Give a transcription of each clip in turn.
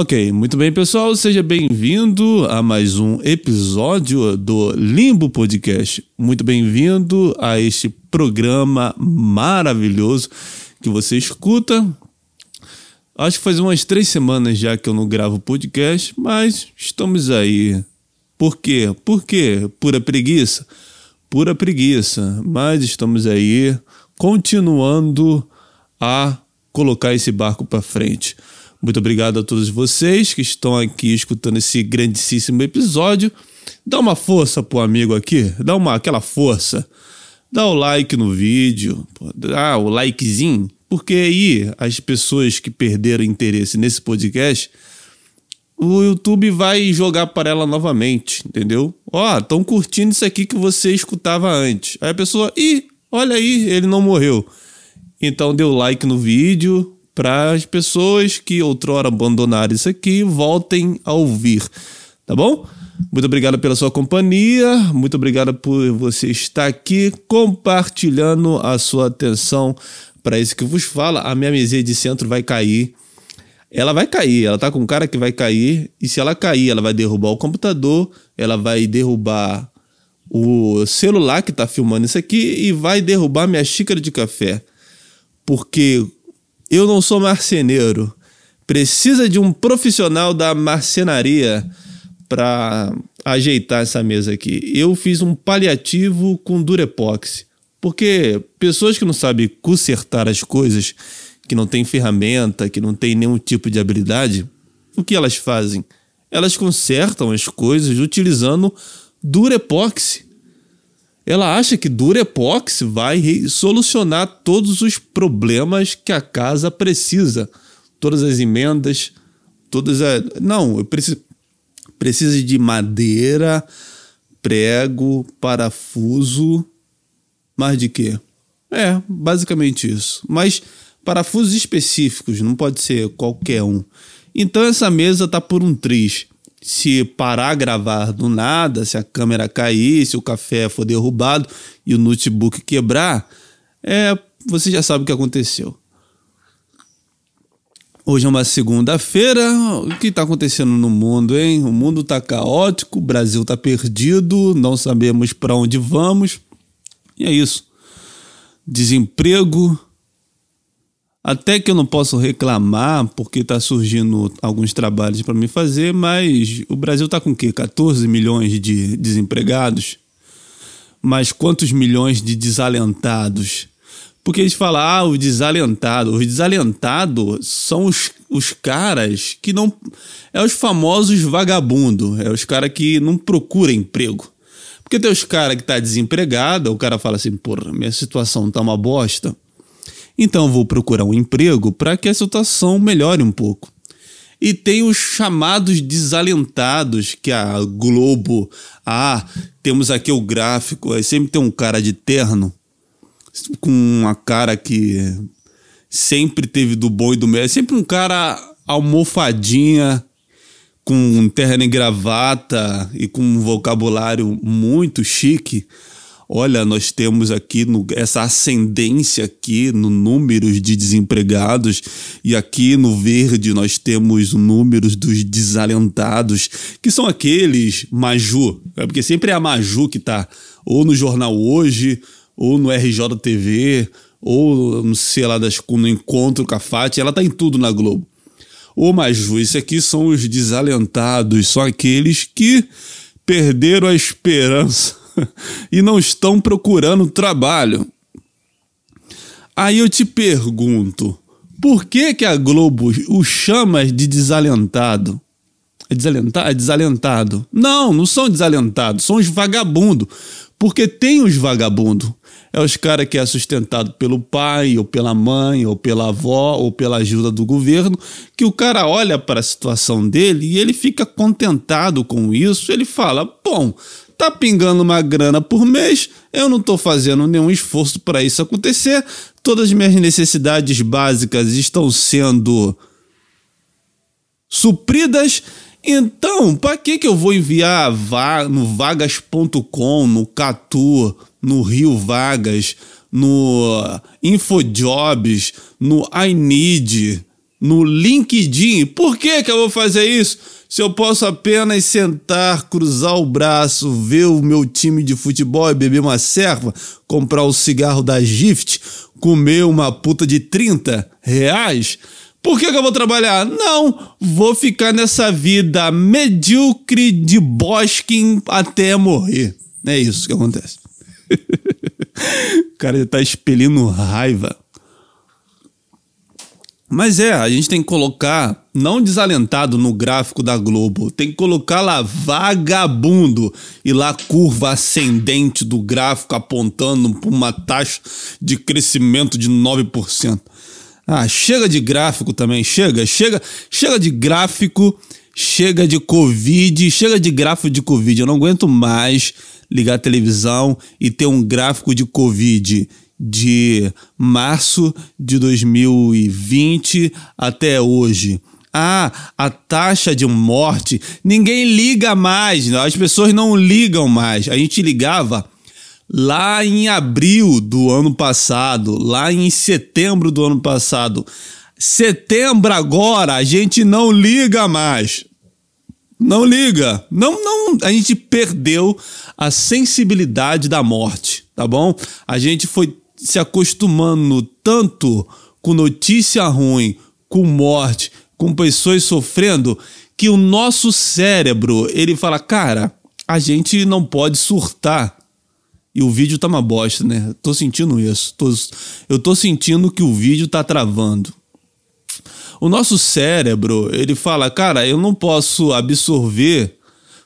Ok, muito bem, pessoal. Seja bem-vindo a mais um episódio do Limbo Podcast. Muito bem-vindo a este programa maravilhoso que você escuta. Acho que faz umas três semanas já que eu não gravo podcast, mas estamos aí. Por quê? Por quê? Pura preguiça? Pura preguiça. Mas estamos aí continuando a colocar esse barco para frente. Muito obrigado a todos vocês que estão aqui escutando esse grandíssimo episódio. Dá uma força pro amigo aqui, dá uma aquela força. Dá o like no vídeo, dá o likezinho, porque aí as pessoas que perderam interesse nesse podcast, o YouTube vai jogar para ela novamente, entendeu? Ó, estão curtindo isso aqui que você escutava antes. Aí a pessoa, ih, olha aí, ele não morreu. Então o like no vídeo, para as pessoas que outrora abandonaram isso aqui voltem a ouvir, tá bom? Muito obrigado pela sua companhia, muito obrigado por você estar aqui compartilhando a sua atenção para isso que vos fala. A minha mesinha de centro vai cair. Ela vai cair, ela tá com cara que vai cair, e se ela cair, ela vai derrubar o computador, ela vai derrubar o celular que tá filmando isso aqui e vai derrubar minha xícara de café. Porque eu não sou marceneiro. Precisa de um profissional da marcenaria para ajeitar essa mesa aqui. Eu fiz um paliativo com Durepox. Porque pessoas que não sabem consertar as coisas, que não têm ferramenta, que não têm nenhum tipo de habilidade, o que elas fazem? Elas consertam as coisas utilizando Durepox. Ela acha que Durepox vai solucionar todos os problemas que a casa precisa. Todas as emendas, todas as. Não, eu preciso. Precisa de madeira, prego, parafuso. Mais de quê? É, basicamente isso. Mas parafusos específicos, não pode ser qualquer um. Então essa mesa tá por um triz se parar gravar do nada, se a câmera cair, se o café for derrubado e o notebook quebrar, é, você já sabe o que aconteceu. Hoje é uma segunda-feira. O que está acontecendo no mundo, hein? O mundo está caótico, o Brasil está perdido, não sabemos para onde vamos. E é isso. Desemprego, até que eu não posso reclamar, porque está surgindo alguns trabalhos para me fazer, mas o Brasil está com o quê? 14 milhões de desempregados? Mas quantos milhões de desalentados? Porque eles falam, ah, o desalentado. Os desalentados são os, os caras que não. É os famosos vagabundos. É os caras que não procuram emprego. Porque tem os caras que tá desempregado, o cara fala assim, porra, minha situação tá uma bosta. Então vou procurar um emprego para que a situação melhore um pouco. E tem os chamados desalentados, que a Globo. Ah, temos aqui o gráfico. Aí sempre tem um cara de terno, com uma cara que sempre teve do bom e do melhor. Sempre um cara almofadinha, com terno e gravata e com um vocabulário muito chique olha, nós temos aqui no, essa ascendência aqui no números de desempregados e aqui no verde nós temos números dos desalentados, que são aqueles Maju, é porque sempre é a Maju que está ou no jornal hoje, ou no RJTV, ou no sei lá das no encontro com a Fati, ela tá em tudo na Globo. Ô Maju, isso aqui são os desalentados, são aqueles que perderam a esperança e não estão procurando trabalho. Aí eu te pergunto, por que, que a Globo o chama de desalentado? É desalentado? É desalentado. Não, não são desalentados, são os vagabundos. Porque tem os vagabundos. É os caras que é sustentado pelo pai, ou pela mãe, ou pela avó, ou pela ajuda do governo, que o cara olha para a situação dele e ele fica contentado com isso. Ele fala: bom, tá pingando uma grana por mês, eu não estou fazendo nenhum esforço para isso acontecer, todas as minhas necessidades básicas estão sendo supridas. Então, para que que eu vou enviar no vagas.com, no Catu, no Rio Vagas, no Infojobs, no I Need, no LinkedIn. Por que, que eu vou fazer isso? Se eu posso apenas sentar, cruzar o braço, ver o meu time de futebol e beber uma serva, comprar o cigarro da Gift, comer uma puta de 30 reais? Por que, que, eu vou trabalhar? Não, vou ficar nessa vida medíocre de bosque até morrer. É isso que acontece. o cara já tá expelindo raiva. Mas é, a gente tem que colocar, não desalentado no gráfico da Globo, tem que colocar lá vagabundo e lá curva ascendente do gráfico apontando para uma taxa de crescimento de 9%. Ah, chega de gráfico também, chega, chega, chega de gráfico, chega de Covid, chega de gráfico de Covid. Eu não aguento mais ligar a televisão e ter um gráfico de Covid de março de 2020 até hoje. Ah, a taxa de morte, ninguém liga mais, as pessoas não ligam mais. A gente ligava lá em abril do ano passado, lá em setembro do ano passado. Setembro agora, a gente não liga mais. Não liga. Não, não, a gente perdeu a sensibilidade da morte, tá bom? A gente foi se acostumando tanto com notícia ruim, com morte, com pessoas sofrendo, que o nosso cérebro, ele fala, cara, a gente não pode surtar. E o vídeo tá uma bosta, né? Tô sentindo isso. Tô, eu tô sentindo que o vídeo tá travando. O nosso cérebro, ele fala, cara, eu não posso absorver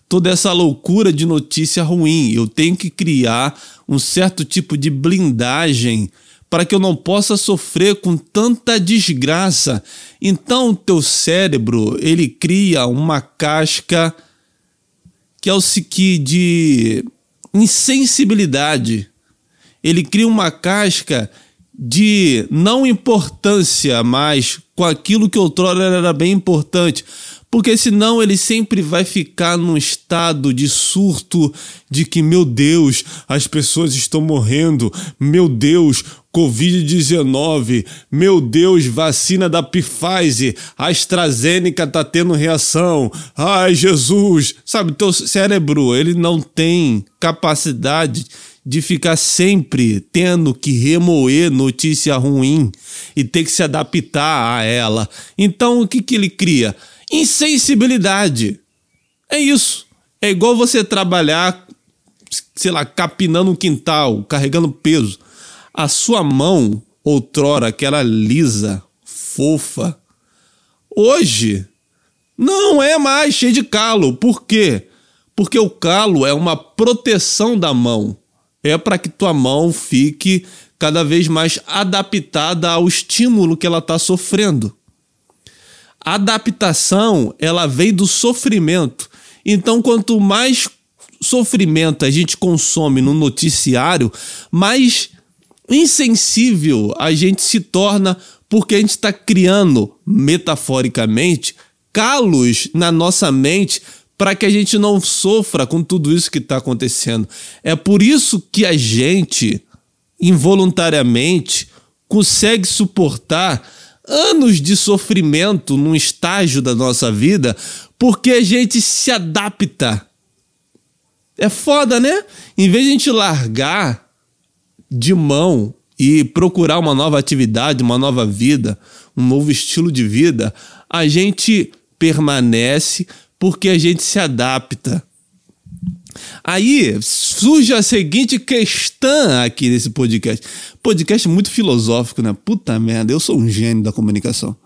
toda essa loucura de notícia ruim. Eu tenho que criar um certo tipo de blindagem para que eu não possa sofrer com tanta desgraça. Então, o teu cérebro, ele cria uma casca que é o que de insensibilidade. Ele cria uma casca de não importância mais com aquilo que outrora era bem importante porque senão ele sempre vai ficar num estado de surto de que, meu Deus, as pessoas estão morrendo, meu Deus, Covid-19, meu Deus, vacina da Pfizer, a AstraZeneca tá tendo reação, ai Jesus, sabe, teu cérebro, ele não tem capacidade de ficar sempre tendo que remoer notícia ruim e ter que se adaptar a ela. Então, o que, que ele cria? Insensibilidade. É isso. É igual você trabalhar, sei lá, capinando um quintal, carregando peso. A sua mão, outrora, aquela lisa, fofa, hoje não é mais cheia de calo. Por quê? Porque o calo é uma proteção da mão. É para que tua mão fique cada vez mais adaptada ao estímulo que ela está sofrendo. A adaptação, ela vem do sofrimento. Então, quanto mais sofrimento a gente consome no noticiário, mais insensível a gente se torna porque a gente está criando, metaforicamente, calos na nossa mente para que a gente não sofra com tudo isso que está acontecendo. É por isso que a gente, involuntariamente, consegue suportar anos de sofrimento num estágio da nossa vida porque a gente se adapta. É foda, né? Em vez de a gente largar de mão e procurar uma nova atividade, uma nova vida, um novo estilo de vida, a gente permanece porque a gente se adapta. Aí surge a seguinte questão aqui nesse podcast. Podcast muito filosófico, né? Puta merda, eu sou um gênio da comunicação.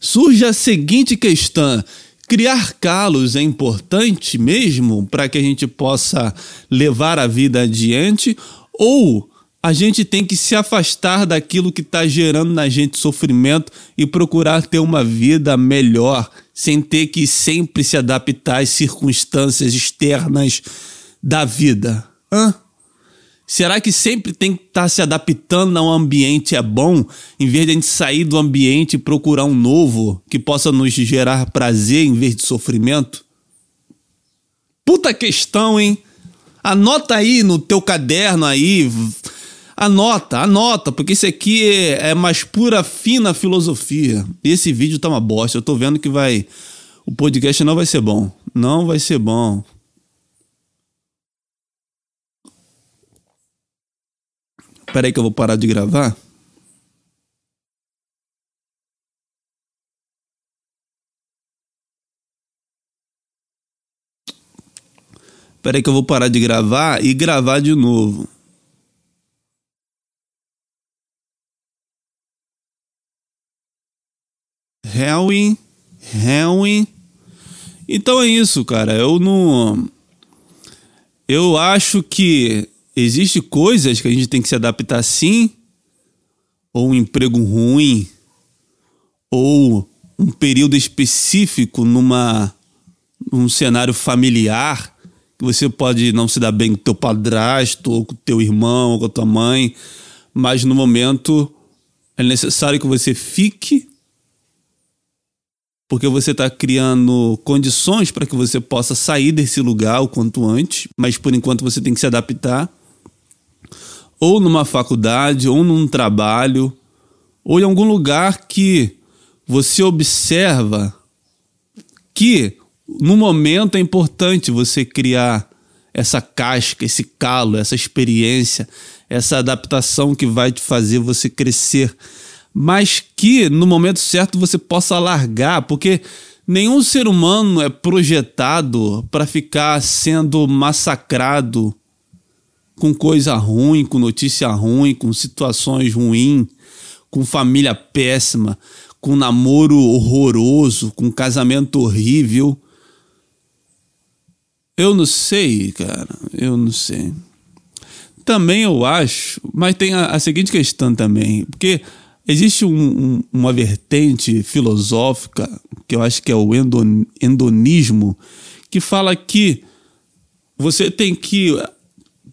Surge a seguinte questão: criar calos é importante mesmo para que a gente possa levar a vida adiante? Ou a gente tem que se afastar daquilo que está gerando na gente sofrimento e procurar ter uma vida melhor, sem ter que sempre se adaptar às circunstâncias externas da vida. Hã? Será que sempre tem que estar tá se adaptando a um ambiente é bom, em vez de a gente sair do ambiente e procurar um novo que possa nos gerar prazer em vez de sofrimento? Puta questão, hein? Anota aí no teu caderno aí Anota, anota, porque esse aqui é, é mais pura, fina filosofia. Esse vídeo tá uma bosta. Eu tô vendo que vai. O podcast não vai ser bom. Não vai ser bom. Peraí que eu vou parar de gravar. Peraí que eu vou parar de gravar e gravar de novo. Hellwin, Hellwin. Então é isso, cara. Eu não. Eu acho que existe coisas que a gente tem que se adaptar sim, ou um emprego ruim, ou um período específico numa num cenário familiar que você pode não se dar bem com teu padrasto, ou com teu irmão, ou com a tua mãe, mas no momento é necessário que você fique porque você está criando condições para que você possa sair desse lugar o quanto antes, mas por enquanto você tem que se adaptar. Ou numa faculdade, ou num trabalho, ou em algum lugar que você observa que no momento é importante você criar essa casca, esse calo, essa experiência, essa adaptação que vai te fazer você crescer mas que no momento certo você possa largar, porque nenhum ser humano é projetado para ficar sendo massacrado com coisa ruim, com notícia ruim, com situações ruins, com família péssima, com namoro horroroso, com casamento horrível. Eu não sei, cara, eu não sei. Também eu acho, mas tem a, a seguinte questão também, porque Existe um, um, uma vertente filosófica, que eu acho que é o endon, endonismo, que fala que você tem que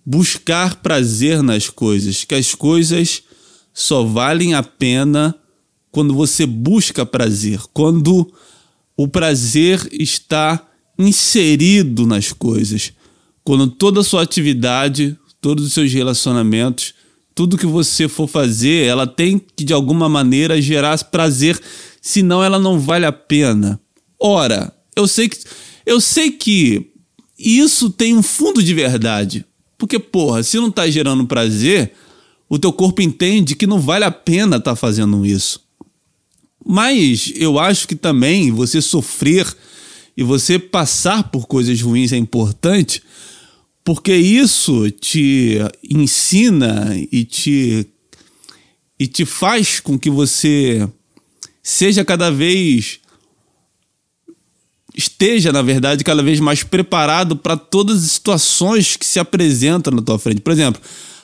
buscar prazer nas coisas, que as coisas só valem a pena quando você busca prazer, quando o prazer está inserido nas coisas, quando toda a sua atividade, todos os seus relacionamentos tudo que você for fazer, ela tem que de alguma maneira gerar prazer, senão ela não vale a pena. Ora, eu sei que eu sei que isso tem um fundo de verdade. Porque, porra, se não tá gerando prazer, o teu corpo entende que não vale a pena estar tá fazendo isso. Mas eu acho que também você sofrer e você passar por coisas ruins é importante, porque isso te ensina e te, e te faz com que você seja cada vez esteja, na verdade, cada vez mais preparado para todas as situações que se apresentam na tua frente. Por exemplo,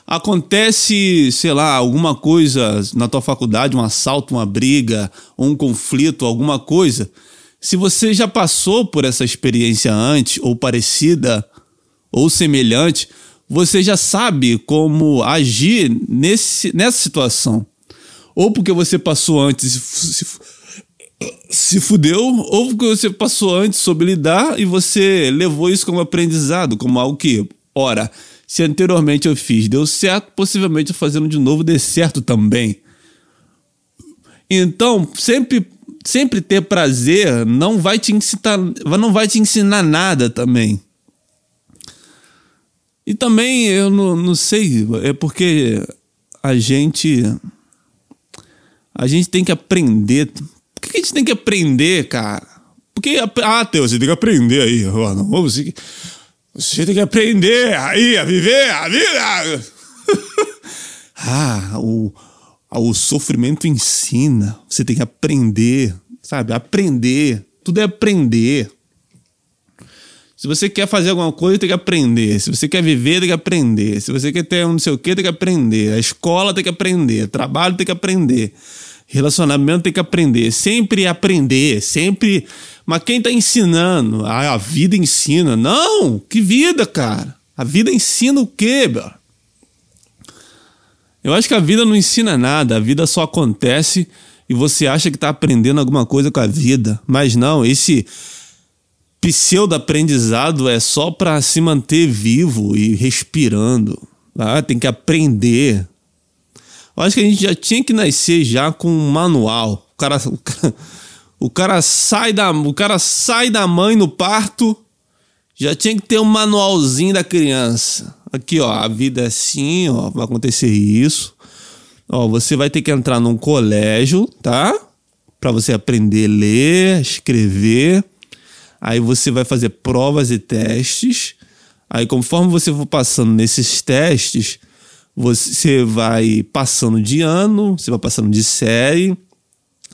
acontece, sei lá, alguma coisa na tua faculdade, um assalto, uma briga, um conflito, alguma coisa. Se você já passou por essa experiência antes ou parecida, ou semelhante, você já sabe como agir nesse, nessa situação. Ou porque você passou antes e se, se fudeu, ou porque você passou antes soube lidar e você levou isso como aprendizado, como algo que, ora, se anteriormente eu fiz deu certo, possivelmente fazendo de novo dê certo também. Então, sempre sempre ter prazer não vai te ensinar, não vai te ensinar nada também. E também, eu não, não sei, é porque a gente. A gente tem que aprender. Por que a gente tem que aprender, cara? Porque. Ah, Teus, você tem que aprender aí. Você, você tem que aprender aí a viver a vida. ah, o, o sofrimento ensina. Você tem que aprender, sabe? Aprender. Tudo é aprender. Se você quer fazer alguma coisa, tem que aprender. Se você quer viver, tem que aprender. Se você quer ter um não sei o que, tem que aprender. A escola tem que aprender. Trabalho tem que aprender. Relacionamento tem que aprender. Sempre aprender. Sempre. Mas quem está ensinando? Ah, a vida ensina. Não! Que vida, cara? A vida ensina o quê, meu? Eu acho que a vida não ensina nada. A vida só acontece e você acha que está aprendendo alguma coisa com a vida. Mas não, esse pseudo-aprendizado é só para se manter vivo e respirando. Ah, tem que aprender. Eu acho que a gente já tinha que nascer já com um manual. O cara, o cara, o cara sai da, o cara sai da mãe no parto, já tinha que ter um manualzinho da criança. Aqui, ó, a vida é assim, ó, vai acontecer isso. Ó, você vai ter que entrar num colégio, tá? Para você aprender a ler, escrever. Aí você vai fazer provas e testes. Aí, conforme você for passando nesses testes, você vai passando de ano, você vai passando de série.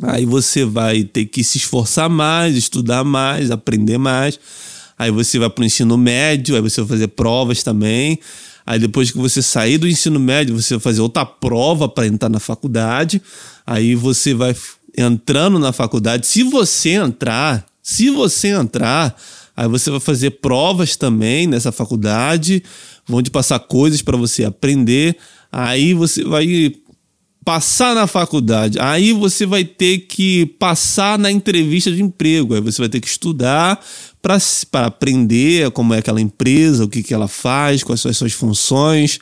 Aí você vai ter que se esforçar mais, estudar mais, aprender mais. Aí você vai para o ensino médio, aí você vai fazer provas também. Aí depois que você sair do ensino médio, você vai fazer outra prova para entrar na faculdade. Aí você vai entrando na faculdade. Se você entrar, se você entrar, aí você vai fazer provas também nessa faculdade, vão te passar coisas para você aprender. Aí você vai passar na faculdade. Aí você vai ter que passar na entrevista de emprego. Aí você vai ter que estudar para aprender como é aquela empresa, o que, que ela faz, quais são as suas funções,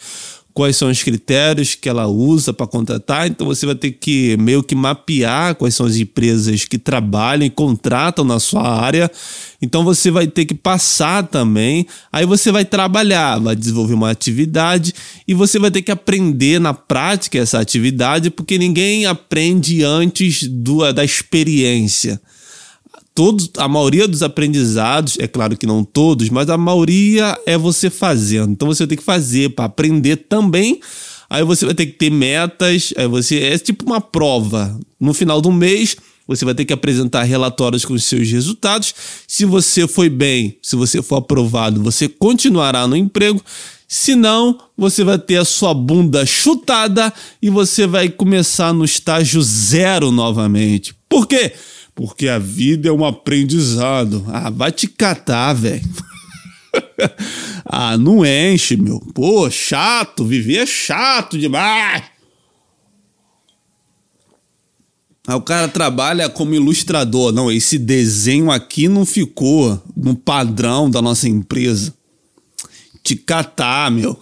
quais são os critérios que ela usa para contratar. Então você vai ter que meio que mapear quais são as empresas que trabalham e contratam na sua área. Então você vai ter que passar também. Aí você vai trabalhar, vai desenvolver uma atividade e você vai ter que aprender na prática essa atividade, porque ninguém aprende antes do, da experiência todos, a maioria dos aprendizados, é claro que não todos, mas a maioria é você fazendo. Então você tem que fazer para aprender também. Aí você vai ter que ter metas, aí você é tipo uma prova. No final do mês, você vai ter que apresentar relatórios com os seus resultados. Se você foi bem, se você for aprovado, você continuará no emprego. Se não, você vai ter a sua bunda chutada e você vai começar no estágio zero novamente. Por quê? Porque a vida é um aprendizado. Ah, vai te catar, velho. ah, não enche, meu. Pô, chato. Viver é chato demais. Aí o cara trabalha como ilustrador. Não, esse desenho aqui não ficou no padrão da nossa empresa. Te catar, meu.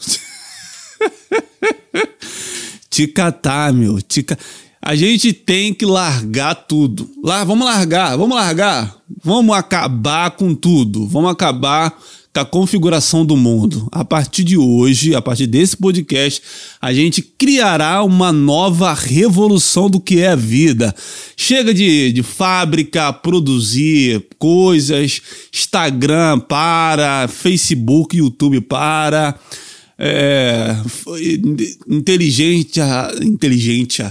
te catar, meu. Te catar a gente tem que largar tudo. Lá, vamos largar, vamos largar. Vamos acabar com tudo. Vamos acabar com a configuração do mundo. A partir de hoje, a partir desse podcast, a gente criará uma nova revolução do que é a vida. Chega de, de fábrica, produzir coisas, Instagram para, Facebook, YouTube para. É, inteligente, inteligente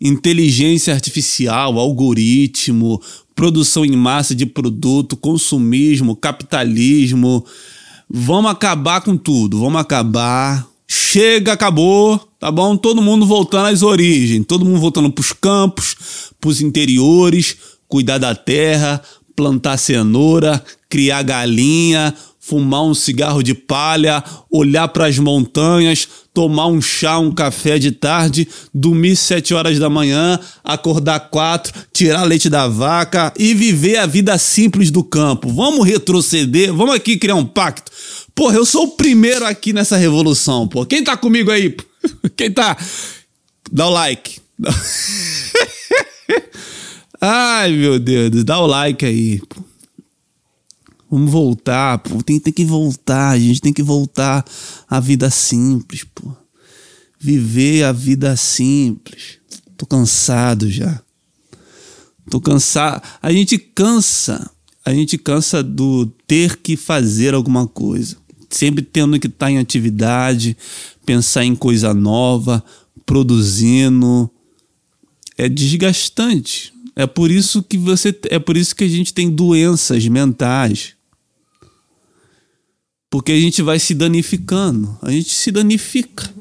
inteligência artificial, algoritmo, produção em massa de produto, consumismo, capitalismo. Vamos acabar com tudo, vamos acabar. Chega, acabou, tá bom? Todo mundo voltando às origens, todo mundo voltando para os campos, para os interiores, cuidar da terra, plantar cenoura, criar galinha, fumar um cigarro de palha, olhar para as montanhas, tomar um chá, um café de tarde, dormir sete horas da manhã, acordar quatro, tirar leite da vaca e viver a vida simples do campo. Vamos retroceder, vamos aqui criar um pacto. Porra, eu sou o primeiro aqui nessa revolução, pô. Quem tá comigo aí? Quem tá? Dá o like. Ai, meu Deus, dá o like aí. Pô. Vamos voltar, pô. Tem, tem que voltar, a gente tem que voltar à vida simples, pô. Viver a vida simples. Tô cansado já. Tô cansado. A gente cansa. A gente cansa do ter que fazer alguma coisa. Sempre tendo que estar em atividade, pensar em coisa nova, produzindo. É desgastante. É por isso que você é por isso que a gente tem doenças mentais porque a gente vai se danificando. A gente se danifica.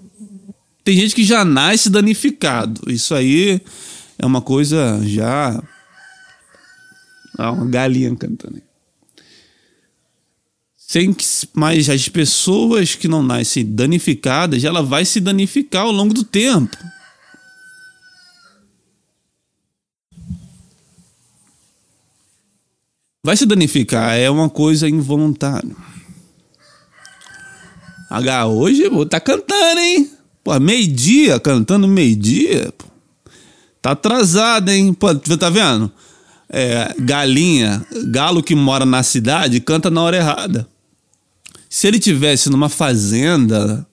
Tem gente que já nasce danificado. Isso aí é uma coisa já. Ah, uma galinha cantando. Sem que, mas as pessoas que não nascem danificadas, ela vai se danificar ao longo do tempo. Vai se danificar, é uma coisa involuntária. H, hoje tá cantando, hein? Pô, meio-dia, cantando meio-dia, tá atrasado, hein? Pô, tá vendo? É, galinha, galo que mora na cidade, canta na hora errada. Se ele tivesse numa fazenda,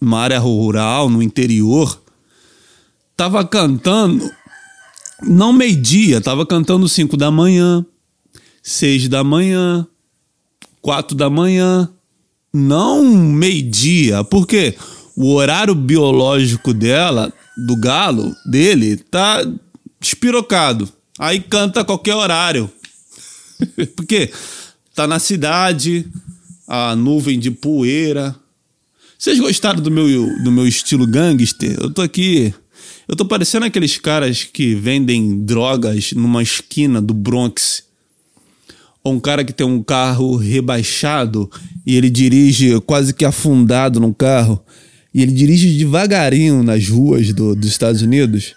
numa área rural, no interior, tava cantando não meio-dia, tava cantando 5 da manhã, 6 da manhã, 4 da manhã, não meio-dia, porque o horário biológico dela, do galo, dele, tá espirocado. Aí canta a qualquer horário. porque tá na cidade, a nuvem de poeira. Vocês gostaram do meu, do meu estilo gangster? Eu tô aqui. Eu tô parecendo aqueles caras que vendem drogas numa esquina do Bronx. Ou um cara que tem um carro rebaixado e ele dirige quase que afundado no carro. E ele dirige devagarinho nas ruas do, dos Estados Unidos.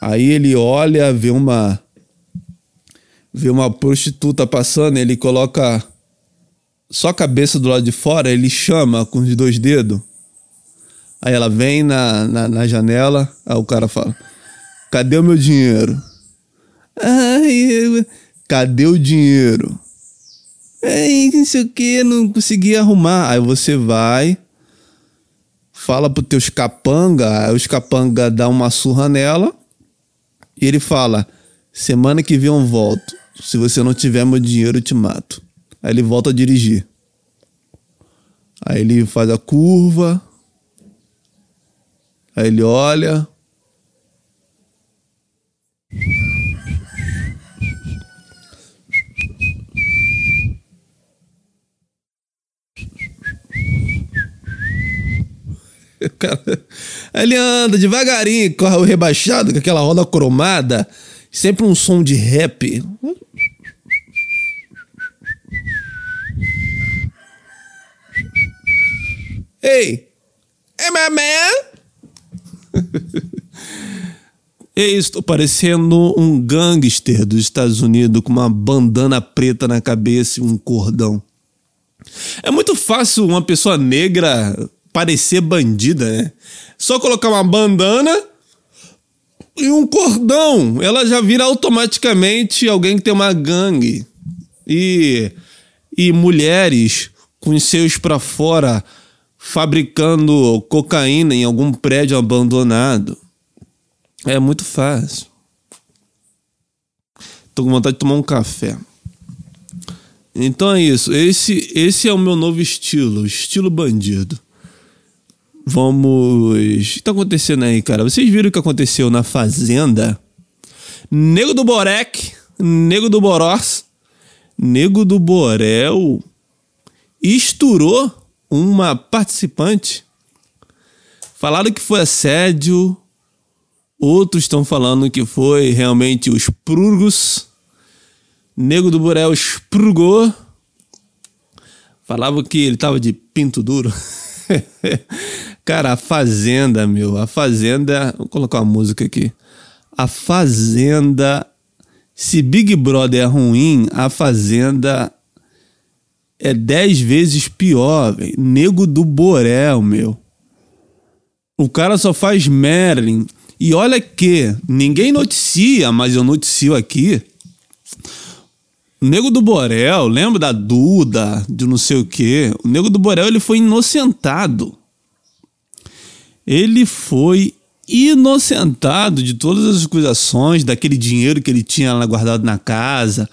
Aí ele olha, vê uma. vê uma prostituta passando, ele coloca só a cabeça do lado de fora, ele chama com os dois dedos. Aí ela vem na, na, na janela, aí o cara fala: Cadê o meu dinheiro? Ai, cadê o dinheiro? Ai, não sei o que, não consegui arrumar. Aí você vai, fala pro teus capanga, aí os capanga dá uma surra nela, e ele fala: Semana que vem eu volto. Se você não tiver meu dinheiro, eu te mato. Aí ele volta a dirigir. Aí ele faz a curva. Aí ele olha. ele anda devagarinho, corre o rebaixado com aquela roda cromada, sempre um som de rap. Ei! Hey, my man! Ei, estou parecendo um gangster dos Estados Unidos com uma bandana preta na cabeça e um cordão. É muito fácil uma pessoa negra parecer bandida, né? Só colocar uma bandana e um cordão. Ela já vira automaticamente alguém que tem uma gangue. E, e mulheres com os seios para fora fabricando cocaína em algum prédio abandonado. É muito fácil. Tô com vontade de tomar um café. Então é isso. Esse, esse é o meu novo estilo, estilo bandido. Vamos. O que tá acontecendo aí, cara? Vocês viram o que aconteceu na Fazenda? Nego do Borek, Nego do Boros, Nego do Borel estourou uma participante. Falaram que foi assédio, outros estão falando que foi realmente os prurgos. Nego do Borel esprugou. Falava que ele tava de pinto duro. Cara, a Fazenda, meu, a Fazenda. Vou colocar uma música aqui. A Fazenda. Se Big Brother é ruim, a Fazenda é dez vezes pior, velho. Nego do Borel, meu. O cara só faz Merlin. E olha que ninguém noticia, mas eu noticio aqui. O Nego do Borel, lembra da Duda, de não sei o quê? O Nego do Borel, ele foi inocentado. Ele foi inocentado de todas as acusações, daquele dinheiro que ele tinha lá guardado na casa,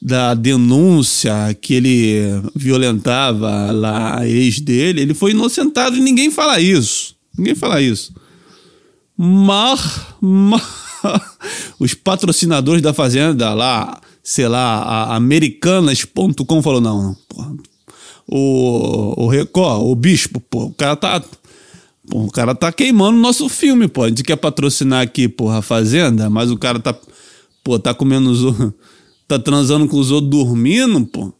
da denúncia que ele violentava lá a ex dele, ele foi inocentado e ninguém fala isso. Ninguém fala isso. Mas, mas os patrocinadores da Fazenda lá, sei lá, americanas.com falou: não, não o, o Record, o Bispo, pô, o cara tá. Pô, o cara tá queimando nosso filme, pô. A gente quer patrocinar aqui, porra, a Fazenda, mas o cara tá. Pô, tá comendo os tá transando com os outros dormindo, pô.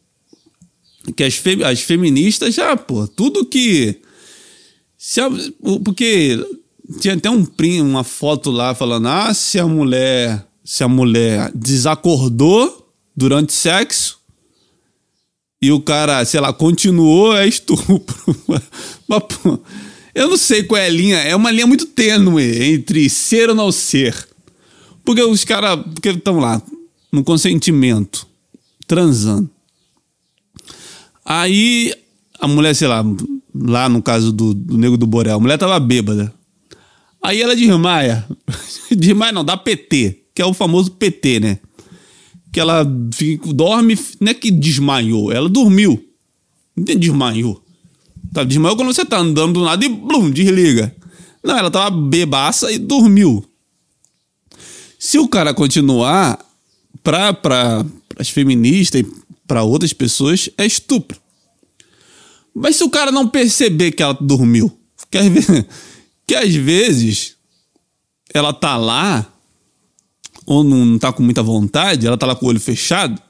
Que as, fe, as feministas já, pô, tudo que. Se a, porque tinha até um print, uma foto lá falando: ah, se a mulher. Se a mulher desacordou durante sexo e o cara, sei lá, continuou, é estupro. Mas, pô, Eu não sei qual é a linha, é uma linha muito tênue entre ser ou não ser. Porque os caras estão lá, no consentimento, transando. Aí a mulher, sei lá, lá no caso do, do Nego do Borel, a mulher tava bêbada. Aí ela desmaia. desmaia não, dá PT, que é o famoso PT, né? Que ela fica, dorme, não é que desmaiou, ela dormiu. Não tem desmaiou. Tá, desmaiou quando você tá andando do nada e blum, desliga. Não, ela tava bebaça e dormiu. Se o cara continuar, pra, pra as feministas e pra outras pessoas, é estupro. Mas se o cara não perceber que ela dormiu, que vezes, que às vezes ela tá lá, ou não tá com muita vontade, ela tá lá com o olho fechado,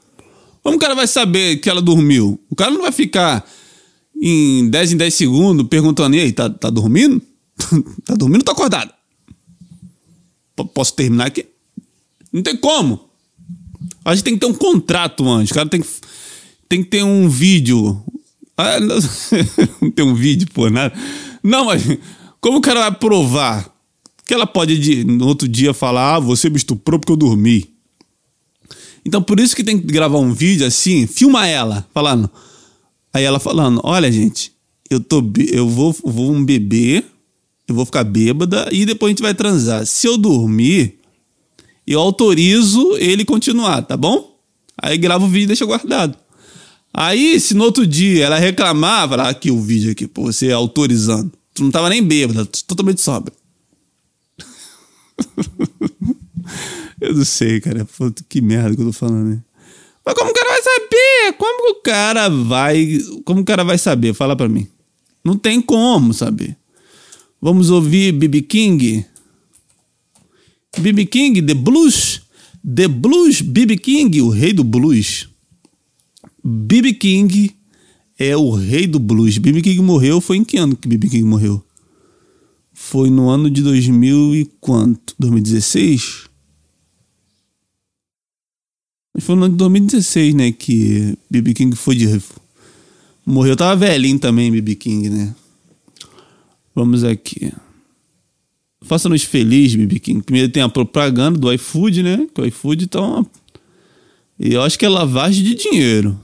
como o cara vai saber que ela dormiu? O cara não vai ficar em 10 em 10 segundos perguntando: e aí, tá, tá dormindo? tá dormindo ou tá acordado? P posso terminar aqui? Não tem como. A gente tem que ter um contrato antes. O cara tem que, tem que ter um vídeo. Ah, não, não tem um vídeo, pô, nada. Não, mas como o cara vai provar? Que ela pode no outro dia falar: ah, você me estuprou porque eu dormi. Então por isso que tem que gravar um vídeo assim, filma ela, falando. Aí ela falando: Olha, gente, eu, tô, eu vou, vou um beber, eu vou ficar bêbada e depois a gente vai transar. Se eu dormir, eu autorizo ele continuar, tá bom? Aí grava o vídeo e deixa guardado. Aí, se no outro dia ela reclamava, ah, aqui o vídeo aqui, pô, você autorizando. Tu não tava nem bêbada, totalmente sobra. eu não sei, cara. que merda que eu tô falando, né? Mas como o cara vai saber? Como o cara vai. Como o cara vai saber? Fala pra mim. Não tem como saber. Vamos ouvir BB King. BB King, The Blues. The Blues, BB King, o rei do blues. BB King é o rei do blues. BB King morreu, foi em que ano que BB King morreu? Foi no ano de 2000 e quanto? 2016? Foi no ano de 2016, né? Que BB King foi de. Morreu. Tava velhinho também, BB King, né? Vamos aqui. Faça-nos feliz, BB King. Primeiro tem a propaganda do iFood, né? Que o iFood tá uma... E eu acho que é lavagem de dinheiro.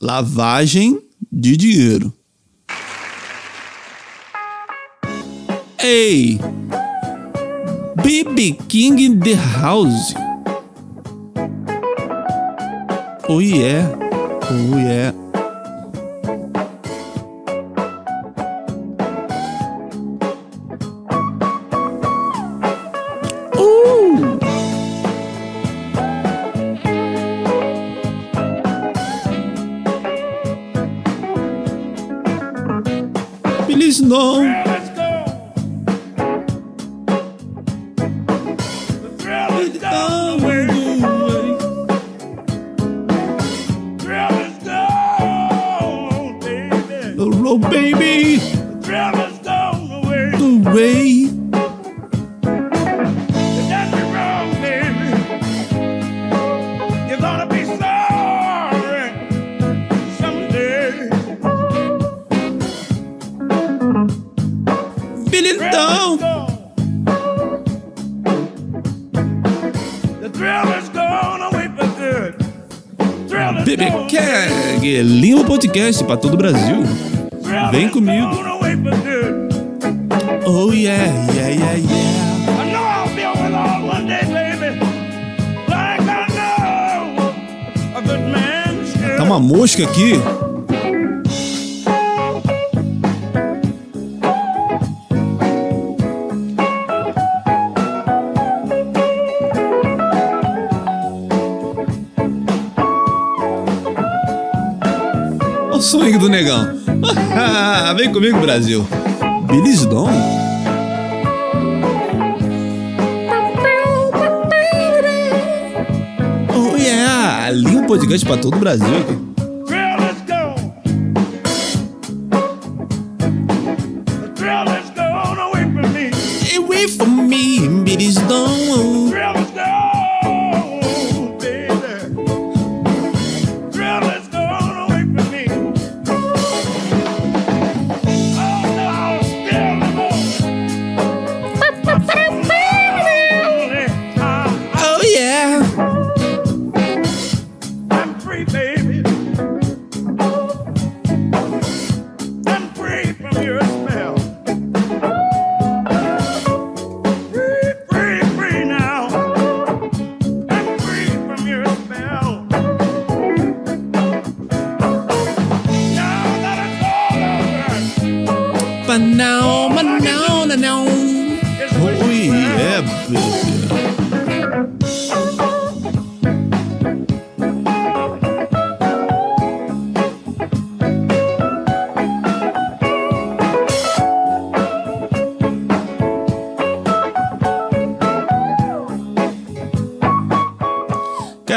Lavagem de dinheiro. Ei! BB King in the house. Oh yeah. Oh yeah. Podcast para todo o Brasil. Vem comigo. Oh yeah, yeah, yeah, yeah. Tá uma mosca aqui. Do negão. Vem comigo, Brasil. Billy Dom. Oh yeah! Ali um podcast pra todo o Brasil aqui.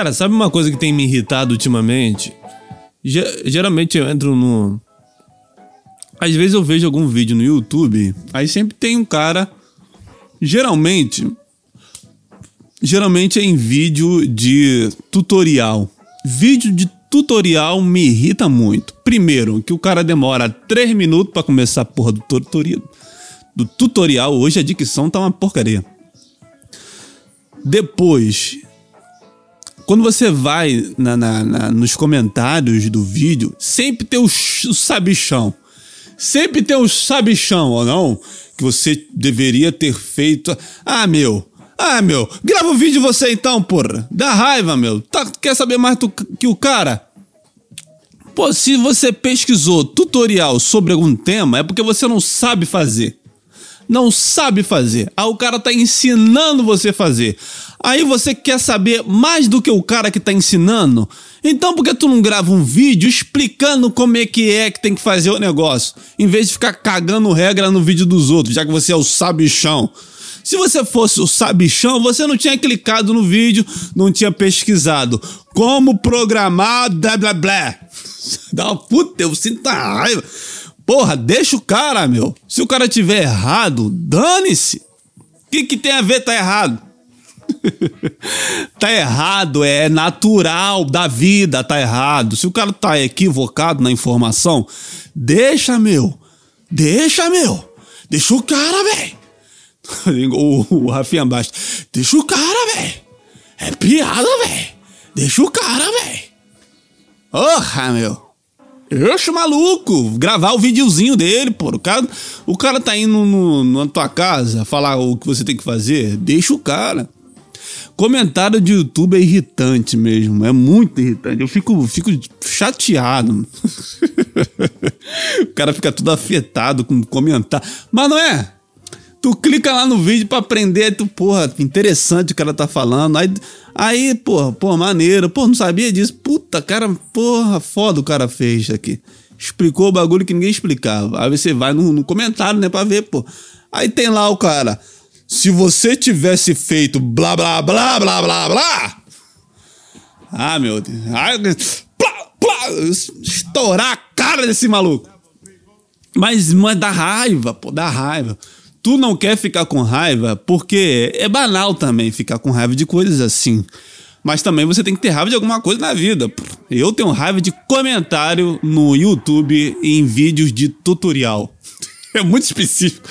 Cara, sabe uma coisa que tem me irritado ultimamente? Geralmente eu entro no. Às vezes eu vejo algum vídeo no YouTube, aí sempre tem um cara. Geralmente. Geralmente é em vídeo de tutorial. Vídeo de tutorial me irrita muito. Primeiro, que o cara demora 3 minutos para começar a porra do tutorial. Do tutorial, hoje a dicção tá uma porcaria. Depois, quando você vai na, na, na, nos comentários do vídeo, sempre tem o, o sabichão. Sempre tem o sabichão, ou não? Que você deveria ter feito. Ah, meu. Ah, meu. Grava o vídeo você então, porra. Dá raiva, meu. Tá, quer saber mais do, que o cara? Pô, se você pesquisou tutorial sobre algum tema, é porque você não sabe fazer não sabe fazer. Aí o cara tá ensinando você a fazer. Aí você quer saber mais do que o cara que tá ensinando? Então por que tu não grava um vídeo explicando como é que é que tem que fazer o negócio? Em vez de ficar cagando regra no vídeo dos outros, já que você é o sabichão. Se você fosse o sabichão, você não tinha clicado no vídeo, não tinha pesquisado como programar blá blá blá. Dá uma puta, eu sinto raiva. Porra, deixa o cara, meu. Se o cara tiver errado, dane-se. O que, que tem a ver tá errado? tá errado, é natural da vida, tá errado. Se o cara tá equivocado na informação, deixa, meu. Deixa, meu. Deixa o cara, velho. o, o Rafinha Bastos. Deixa o cara, velho. É piada, velho. Deixa o cara, velho. Porra, meu. Oxe, maluco, gravar o videozinho dele, pô. O cara, o cara tá indo no, na tua casa falar o que você tem que fazer, deixa o cara. Comentário de YouTube é irritante mesmo, é muito irritante. Eu fico, fico chateado. o cara fica tudo afetado com comentário. Mas não é? Tu clica lá no vídeo pra aprender, tu, porra, interessante o cara tá falando. Aí, aí porra, porra, maneiro. Pô, não sabia disso. Puta, cara, porra, foda o cara fez isso aqui. Explicou o bagulho que ninguém explicava. Aí você vai no, no comentário, né, pra ver, pô. Aí tem lá o cara. Se você tivesse feito blá blá blá blá blá blá. Ah, meu Deus. Plá, plá, estourar a cara desse maluco. Mas, mas dá raiva, pô, dá raiva tu não quer ficar com raiva porque é banal também ficar com raiva de coisas assim. Mas também você tem que ter raiva de alguma coisa na vida. Eu tenho raiva de comentário no YouTube em vídeos de tutorial. É muito específico.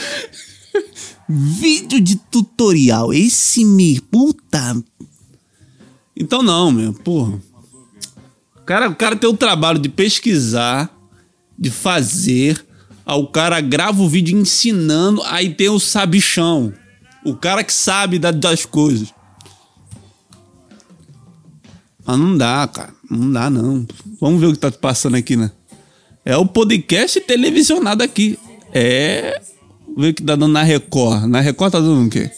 Vídeo de tutorial. Esse me. Puta. Então não, meu. Porra. O cara, o cara tem o trabalho de pesquisar, de fazer, o cara grava o vídeo ensinando, aí tem o sabichão. O cara que sabe das coisas. Mas não dá, cara. Não dá, não. Vamos ver o que tá passando aqui, né? É o podcast televisionado aqui. É. Ver o que tá dando na Record. Na Record tá dando o quê?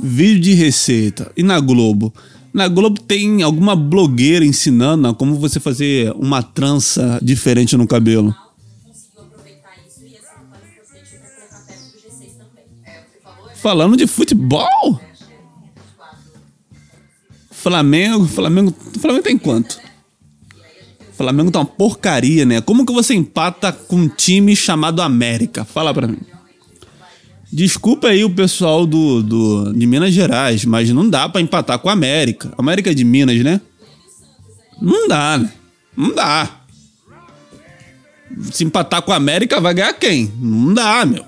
Vídeo de receita. E na Globo? Na Globo tem alguma blogueira ensinando como você fazer uma trança diferente no cabelo. Falando de futebol? Flamengo, Flamengo, Flamengo tem quanto? Flamengo tá uma porcaria, né? Como que você empata com um time chamado América? Fala pra mim. Desculpa aí o pessoal do, do, de Minas Gerais, mas não dá para empatar com a América. América de Minas, né? Não dá, né? Não dá. Se empatar com a América, vai ganhar quem? Não dá, meu.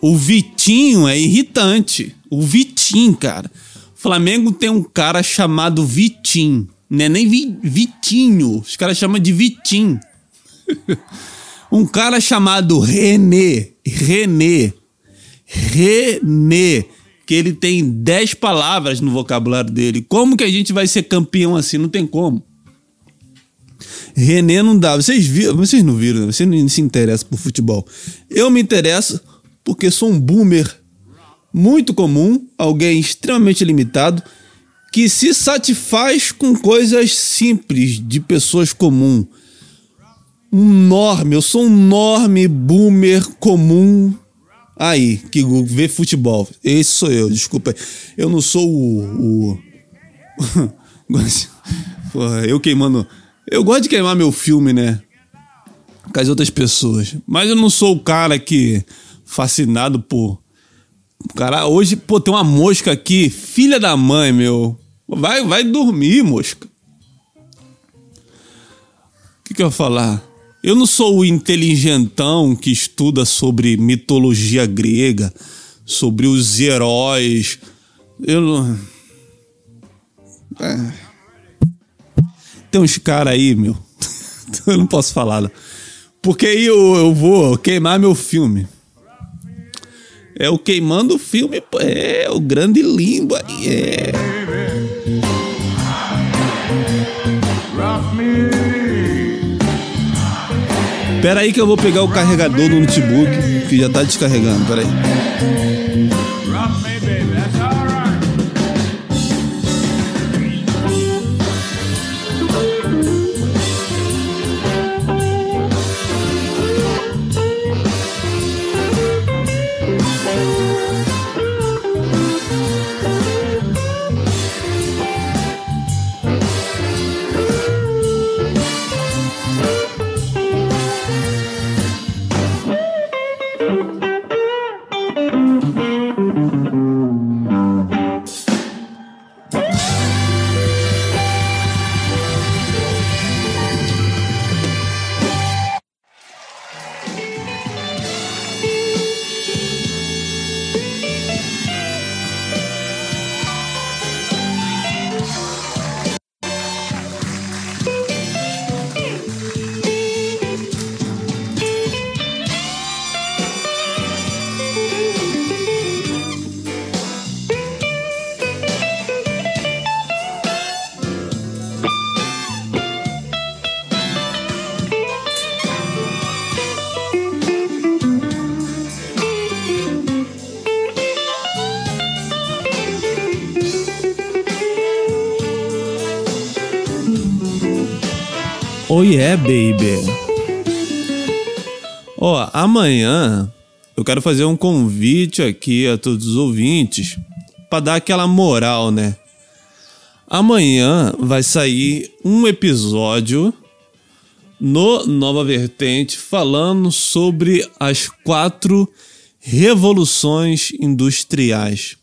O Vitinho é irritante. O Vitinho, cara. Flamengo tem um cara chamado Vitinho. Não é nem Vi Vitinho. Os caras chamam de Vitinho. um cara chamado René. René. René. Que ele tem 10 palavras no vocabulário dele. Como que a gente vai ser campeão assim? Não tem como. René não dá. Vocês viram, vocês não viram, né? Você não se interessa por futebol. Eu me interesso porque sou um boomer muito comum, alguém extremamente limitado, que se satisfaz com coisas simples de pessoas comuns. Um enorme, eu sou um enorme boomer comum aí, que vê futebol. Esse sou eu, desculpa. Eu não sou o, o Porra, eu queimando. Eu gosto de queimar meu filme, né? Com as outras pessoas. Mas eu não sou o cara que. fascinado por. Cara, hoje, pô, tem uma mosca aqui, filha da mãe, meu. Vai, vai dormir, mosca. O que, que eu ia falar? Eu não sou o inteligentão que estuda sobre mitologia grega, sobre os heróis. Eu não. É. Tem uns caras aí, meu. eu não posso falar. Porque aí eu, eu vou queimar meu filme. É o queimando o filme, é o grande limbo aí, é. Pera aí que eu vou pegar o carregador do notebook que já tá descarregando, pera aí. Oh yeah, baby. Ó, oh, amanhã eu quero fazer um convite aqui a todos os ouvintes para dar aquela moral, né? Amanhã vai sair um episódio no Nova Vertente falando sobre as quatro revoluções industriais.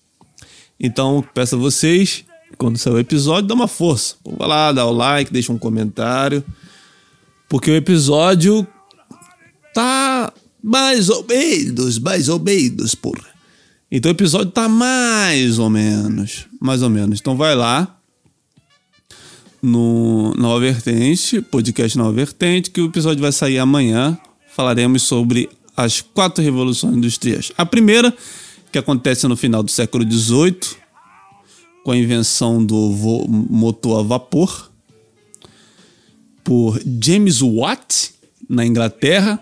Então, peço a vocês, quando sair o episódio, dá uma força. Vai lá, dá o like, deixa um comentário. Porque o episódio tá mais ou menos, mais ou menos, porra. Então o episódio tá mais ou menos, mais ou menos. Então vai lá no Nova Vertente, podcast Nova Vertente, que o episódio vai sair amanhã. Falaremos sobre as quatro revoluções industriais. A primeira, que acontece no final do século XVIII, com a invenção do motor a vapor por James Watt, na Inglaterra,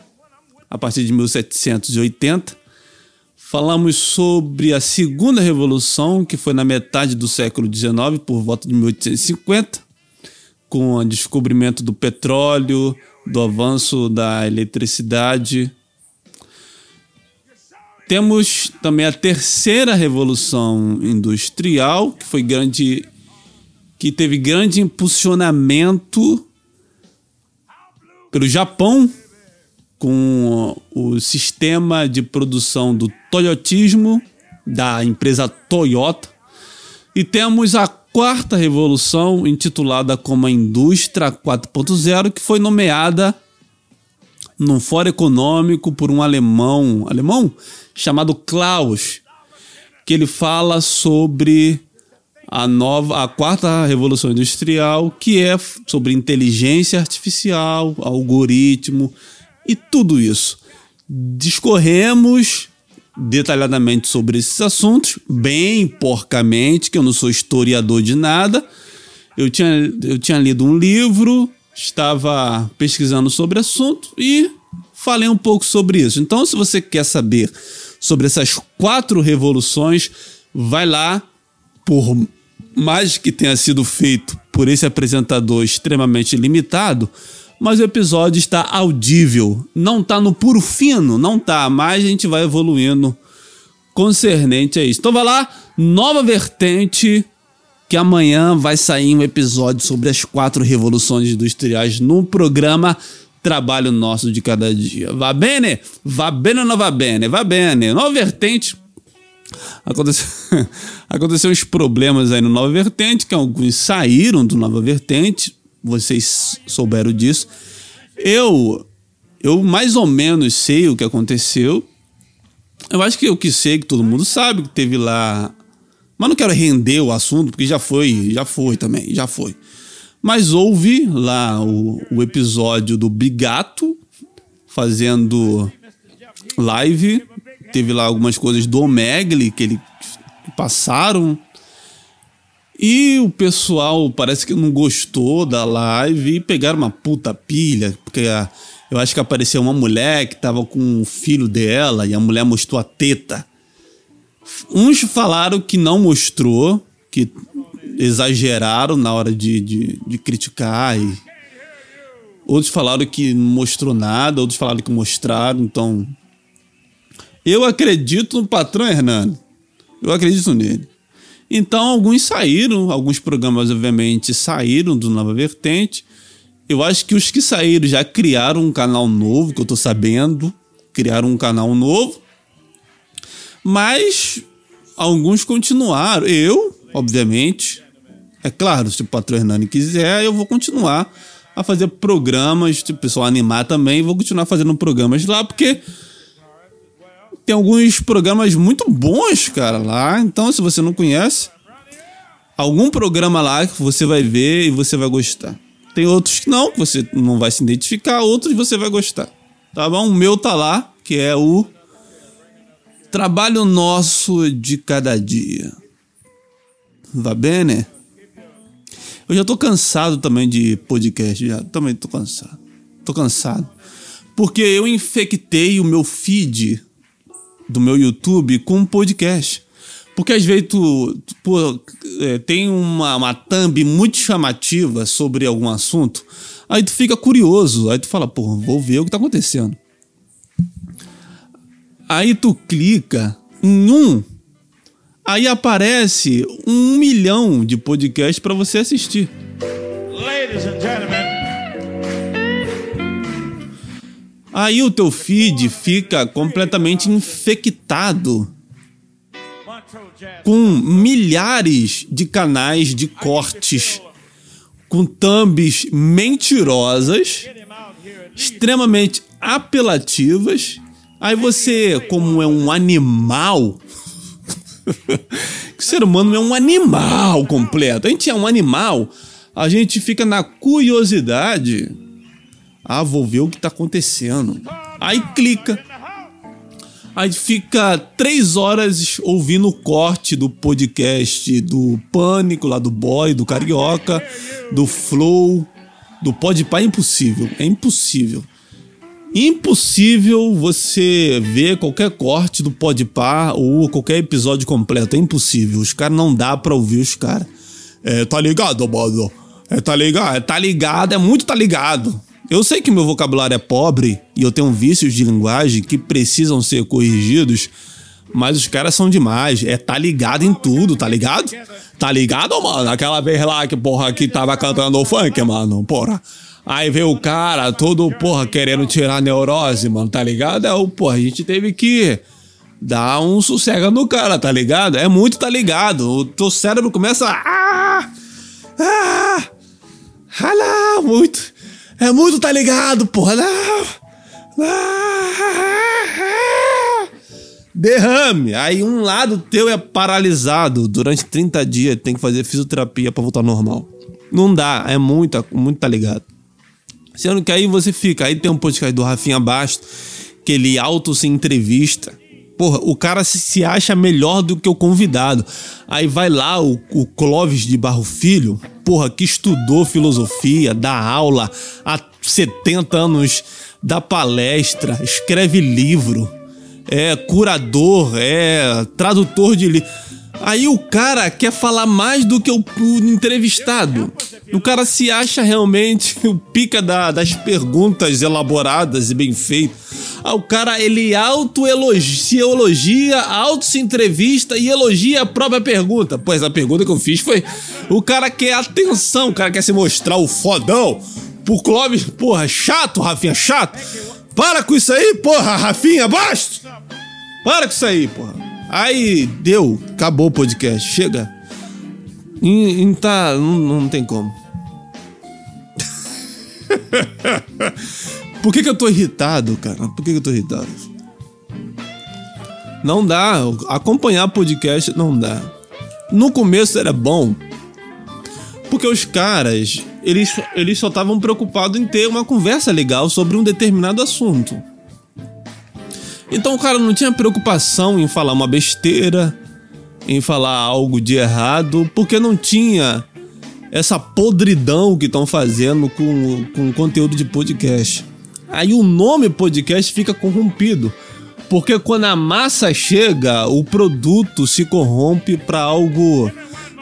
a partir de 1780. Falamos sobre a Segunda Revolução, que foi na metade do século XIX, por volta de 1850, com o descobrimento do petróleo, do avanço da eletricidade. Temos também a Terceira Revolução Industrial, que foi grande que teve grande impulsionamento pelo Japão, com o sistema de produção do Toyotismo, da empresa Toyota. E temos a quarta revolução, intitulada como a Indústria 4.0, que foi nomeada num fórum econômico por um alemão, alemão chamado Klaus, que ele fala sobre a nova, a quarta revolução industrial, que é sobre inteligência artificial, algoritmo e tudo isso. Discorremos detalhadamente sobre esses assuntos, bem porcamente, que eu não sou historiador de nada. Eu tinha, eu tinha lido um livro, estava pesquisando sobre assunto e falei um pouco sobre isso. Então, se você quer saber sobre essas quatro revoluções, vai lá por mais que tenha sido feito por esse apresentador extremamente limitado, mas o episódio está audível, não está no puro fino, não está, mas a gente vai evoluindo concernente a isso. Então vai lá, nova vertente que amanhã vai sair um episódio sobre as quatro revoluções industriais no programa Trabalho Nosso de Cada Dia. Vá bene? Vá bene ou não vá bene? Vá bene. Nova Vertente. Aconteceu, aconteceu uns problemas aí no Nova Vertente, que alguns saíram do Nova Vertente. Vocês souberam disso. Eu, eu mais ou menos sei o que aconteceu. Eu acho que eu que sei, que todo mundo sabe, que teve lá mas não quero render o assunto, porque já foi, já foi também, já foi. Mas houve lá o, o episódio do Bigato fazendo live. Teve lá algumas coisas do Omegle que ele passaram. E o pessoal parece que não gostou da live e pegaram uma puta pilha, porque eu acho que apareceu uma mulher que tava com o filho dela e a mulher mostrou a teta. Uns falaram que não mostrou, que exageraram na hora de, de, de criticar. E outros falaram que não mostrou nada, outros falaram que mostraram. Então, eu acredito no patrão Hernando. Eu acredito nele. Então, alguns saíram, alguns programas, obviamente, saíram do Nova Vertente. Eu acho que os que saíram já criaram um canal novo, que eu tô sabendo. Criaram um canal novo. Mas alguns continuaram. Eu, obviamente, é claro, se o patrão Hernani quiser, eu vou continuar a fazer programas, tipo, o pessoal animar também, vou continuar fazendo programas lá, porque tem alguns programas muito bons, cara, lá. Então, se você não conhece, algum programa lá que você vai ver e você vai gostar. Tem outros que não, que você não vai se identificar, outros você vai gostar. Tá bom? O meu tá lá, que é o Trabalho nosso de cada dia. Va bene? Eu já tô cansado também de podcast, já. Também tô cansado. Tô cansado. Porque eu infectei o meu feed do meu YouTube com um podcast. Porque às vezes tu, tu pô, é, tem uma, uma thumb muito chamativa sobre algum assunto, aí tu fica curioso, aí tu fala, pô, vou ver o que tá acontecendo. Aí tu clica em um, aí aparece um milhão de podcasts para você assistir. Ladies and gentlemen. Aí o teu feed fica completamente infectado com milhares de canais de cortes, com thumbs mentirosas, extremamente apelativas Aí você, como é um animal. o ser humano é um animal completo. A gente é um animal. A gente fica na curiosidade. Ah, vou ver o que tá acontecendo. Aí clica. Aí fica três horas ouvindo o corte do podcast do Pânico, lá do Boy, do Carioca, do Flow, do Podpah. É impossível. É impossível impossível você ver qualquer corte do Podpah ou qualquer episódio completo. É impossível. Os caras não dá pra ouvir os caras. É, tá ligado, mano? É, tá ligado? É, tá ligado, é muito tá ligado. Eu sei que meu vocabulário é pobre e eu tenho vícios de linguagem que precisam ser corrigidos, mas os caras são demais. É tá ligado em tudo, tá ligado? Tá ligado, mano? Aquela vez lá que, porra, que tava cantando o funk, mano, porra. Aí veio o cara todo, porra, querendo tirar a neurose, mano, tá ligado? É o, porra, a gente teve que dar um sossego no cara, tá ligado? É muito tá ligado. O teu cérebro começa a. Ah! Ah! Ah, muito. É muito tá ligado, porra. Ah, derrame. Aí um lado teu é paralisado durante 30 dias, tem que fazer fisioterapia para voltar ao normal. Não dá, é muito, muito tá ligado. Sendo que aí você fica. Aí tem um podcast do Rafinha Basto, que ele auto se entrevista. Porra, o cara se, se acha melhor do que o convidado. Aí vai lá o, o Clóvis de Barro Filho, porra, que estudou filosofia, dá aula há 70 anos, dá palestra, escreve livro, é curador, é tradutor de livro. Aí o cara quer falar mais do que o, o entrevistado. O cara se acha realmente o pica da, das perguntas elaboradas e bem feitas. Ah, o cara, ele auto-elogia, se elogia, auto-se entrevista e elogia a própria pergunta. Pois a pergunta que eu fiz foi: o cara quer atenção, o cara quer se mostrar o fodão. Pro Clóvis, porra, chato, Rafinha, chato. Para com isso aí, porra, Rafinha, basta! Para com isso aí, porra. Aí, deu, acabou o podcast, chega. E, e tá, não, não tem como. Por que, que eu tô irritado, cara? Por que, que eu tô irritado? Não dá. Acompanhar podcast não dá. No começo era bom. Porque os caras, eles, eles só estavam preocupados em ter uma conversa legal sobre um determinado assunto. Então o cara não tinha preocupação em falar uma besteira, em falar algo de errado, porque não tinha essa podridão que estão fazendo com, com conteúdo de podcast. Aí o nome podcast fica corrompido. Porque quando a massa chega, o produto se corrompe para algo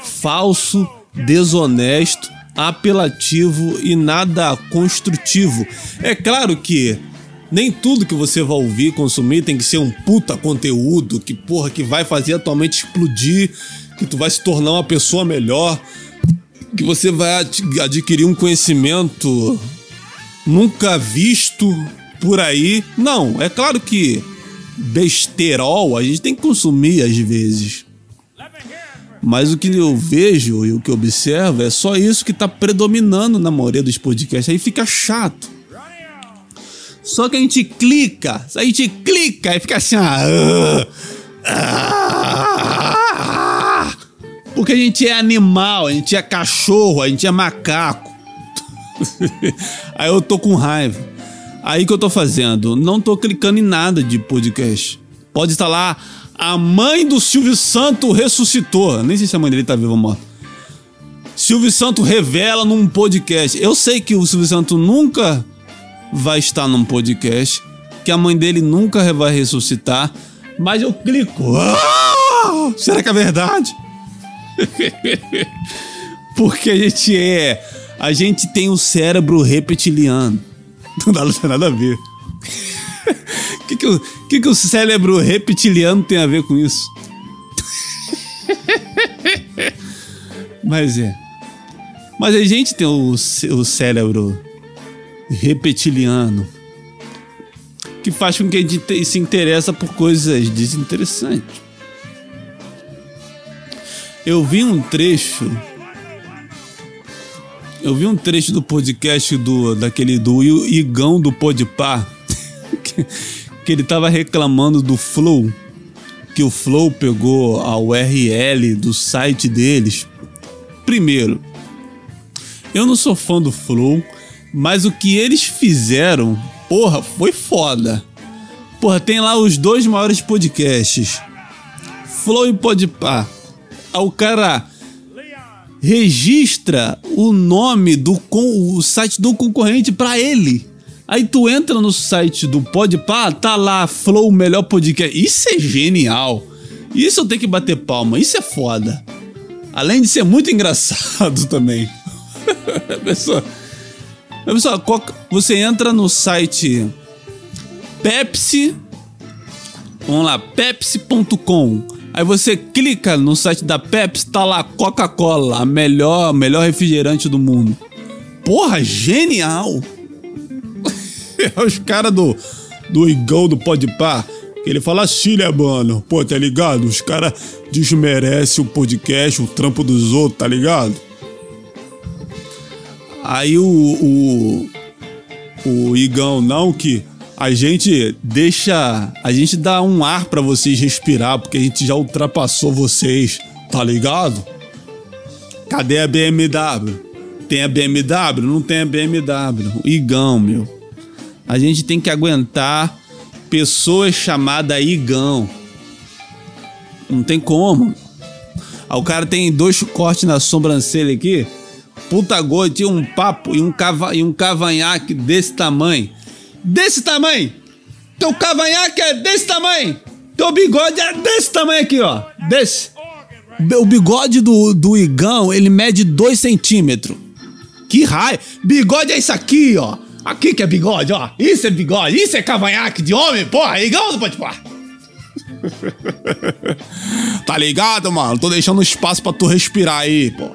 falso, desonesto, apelativo e nada construtivo. É claro que nem tudo que você vai ouvir, consumir tem que ser um puta conteúdo que porra que vai fazer a tua mente explodir, que tu vai se tornar uma pessoa melhor que você vai adquirir um conhecimento nunca visto por aí. Não, é claro que besterol a gente tem que consumir às vezes. Mas o que eu vejo e o que eu observo é só isso que está predominando na maioria dos podcasts. Aí fica chato. Só que a gente clica, a gente clica e fica assim, ah, ah, porque a gente é animal, a gente é cachorro, a gente é macaco. Aí eu tô com raiva. Aí que eu tô fazendo? Não tô clicando em nada de podcast. Pode estar lá, a mãe do Silvio Santo ressuscitou. Nem sei se a mãe dele tá viva ou morta. Silvio Santo revela num podcast. Eu sei que o Silvio Santo nunca vai estar num podcast, que a mãe dele nunca vai ressuscitar, mas eu clico. Ah, será que é verdade? Porque a gente é. A gente tem um cérebro reptiliano. Não dá nada a ver. O que, que, o, que, que o cérebro reptiliano tem a ver com isso? Mas é. Mas a gente tem o, o cérebro reptiliano que faz com que a gente se interessa por coisas desinteressantes. Eu vi um trecho. Eu vi um trecho do podcast do daquele do Igão do Podpar que, que ele tava reclamando do Flow, que o Flow pegou a URL do site deles. Primeiro, eu não sou fã do Flow, mas o que eles fizeram, porra, foi foda. Porra, tem lá os dois maiores podcasts. Flow e Podpar o cara registra o nome do o site do concorrente para ele. Aí tu entra no site do Podpah, tá lá Flow melhor podcast. Isso é genial. Isso eu tenho que bater palma. Isso é foda. Além de ser muito engraçado também. pessoa, pessoa, você entra no site Pepsi. Vamos lá, pepsi.com. Aí você clica no site da Pepsi, tá lá Coca-Cola, a melhor, melhor refrigerante do mundo. Porra, genial! É os caras do, do Igão do Podpah, que ele fala assim, né, mano? Pô, tá ligado? Os caras desmerecem o podcast, o trampo dos outros, tá ligado? Aí o, o, o Igão, não que a gente deixa, a gente dá um ar para vocês respirar, porque a gente já ultrapassou vocês, tá ligado? Cadê a BMW? Tem a BMW? Não tem a BMW. Igão, meu. A gente tem que aguentar pessoas chamadas Igão. Não tem como. Ah, o cara tem dois cortes na sobrancelha aqui. Puta gordo, tinha um papo e um, cava, e um cavanhaque desse tamanho desse tamanho. Teu cavanhaque é desse tamanho. Teu bigode é desse tamanho aqui, ó. Desse. O bigode do, do Igão, ele mede 2 centímetros. Que raio. Bigode é isso aqui, ó. Aqui que é bigode, ó. Isso é bigode, isso é cavanhaque de homem, porra, igual do Potipar. tá ligado, mano? Tô deixando espaço pra tu respirar aí, pô.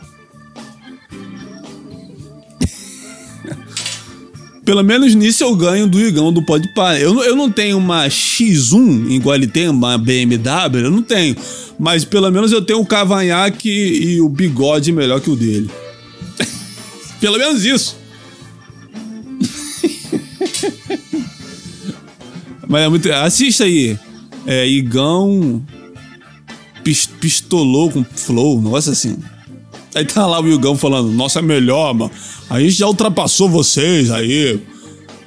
Pelo menos nisso eu ganho do Igão do Podpah. Eu, eu não tenho uma X1 igual ele tem, uma BMW, eu não tenho. Mas pelo menos eu tenho o cavanhaque e o bigode melhor que o dele. pelo menos isso. Mas é muito. Assista aí. É, Igão pistolou com flow, nossa assim. Aí tá lá o Igão falando, nossa, é melhor, mano. A gente já ultrapassou vocês aí.